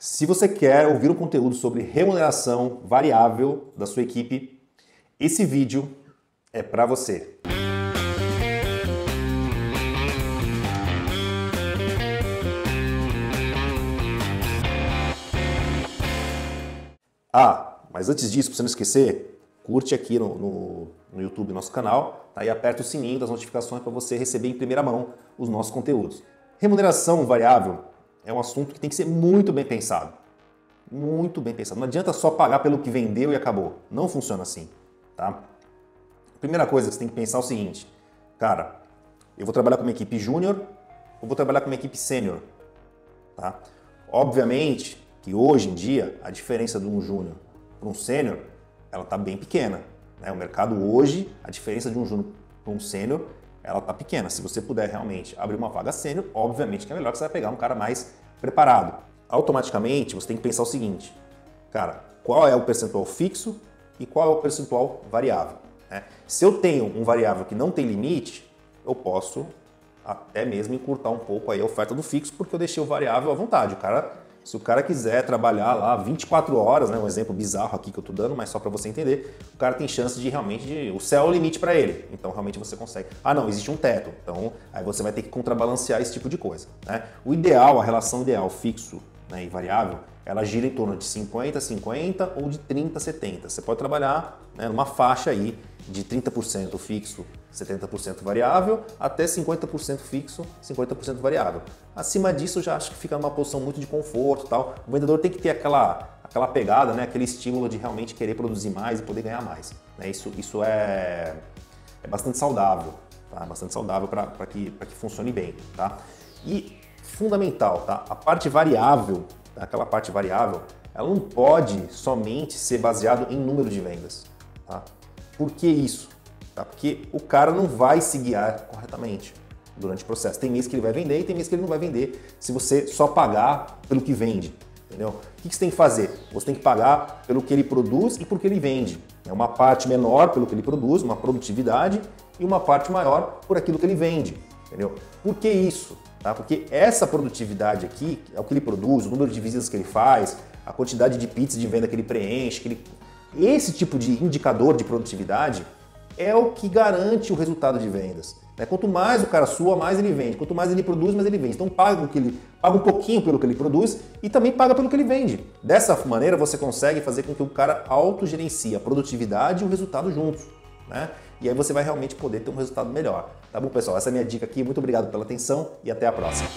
Se você quer ouvir um conteúdo sobre remuneração variável da sua equipe, esse vídeo é para você. Ah, mas antes disso, para você não esquecer, curte aqui no, no, no YouTube nosso canal tá? e aperta o sininho das notificações para você receber em primeira mão os nossos conteúdos. Remuneração variável é um assunto que tem que ser muito bem pensado. Muito bem pensado. Não adianta só pagar pelo que vendeu e acabou. Não funciona assim. Tá? Primeira coisa que você tem que pensar é o seguinte, cara, eu vou trabalhar com uma equipe júnior ou vou trabalhar com uma equipe sênior? Tá? Obviamente que hoje em dia a diferença de um júnior para um sênior ela está bem pequena. Né? O mercado hoje, a diferença de um júnior para um sênior, ela está pequena. Se você puder realmente abrir uma vaga sênior, obviamente que é melhor que você vai pegar um cara mais preparado. Automaticamente você tem que pensar o seguinte, cara, qual é o percentual fixo e qual é o percentual variável? Né? Se eu tenho um variável que não tem limite, eu posso até mesmo encurtar um pouco aí a oferta do fixo, porque eu deixei o variável à vontade. O cara se o cara quiser trabalhar lá 24 horas, né, um exemplo bizarro aqui que eu tô dando, mas só para você entender, o cara tem chance de realmente de, o céu é o limite para ele. Então realmente você consegue. Ah, não, existe um teto. Então aí você vai ter que contrabalancear esse tipo de coisa, né? O ideal, a relação ideal fixo, né, e variável, ela gira em torno de 50 50 ou de 30 70. Você pode trabalhar, né, numa faixa aí de 30% fixo, 70% variável, até 50% fixo, 50% variável. Acima disso, já acho que fica numa posição muito de conforto tal. O vendedor tem que ter aquela, aquela pegada, né, aquele estímulo de realmente querer produzir mais e poder ganhar mais. Né? Isso, isso é, é bastante saudável, tá? bastante saudável para que, que funcione bem. Tá? E fundamental, tá? a parte variável, aquela parte variável, ela não pode somente ser baseado em número de vendas. Tá? Por que isso? Tá? Porque o cara não vai se guiar corretamente durante o processo. Tem mês que ele vai vender e tem mês que ele não vai vender se você só pagar pelo que vende. Entendeu? O que você tem que fazer? Você tem que pagar pelo que ele produz e por que ele vende. É uma parte menor pelo que ele produz, uma produtividade, e uma parte maior por aquilo que ele vende. Entendeu? Por que isso? Tá? Porque essa produtividade aqui, é o que ele produz, o número de visitas que ele faz, a quantidade de pizzas de venda que ele preenche, que ele esse tipo de indicador de produtividade é o que garante o resultado de vendas. Né? Quanto mais o cara sua, mais ele vende. Quanto mais ele produz, mais ele vende. Então paga, o que ele, paga um pouquinho pelo que ele produz e também paga pelo que ele vende. Dessa maneira você consegue fazer com que o cara autogerencie a produtividade e o resultado juntos. Né? E aí você vai realmente poder ter um resultado melhor. Tá bom, pessoal? Essa é a minha dica aqui. Muito obrigado pela atenção e até a próxima.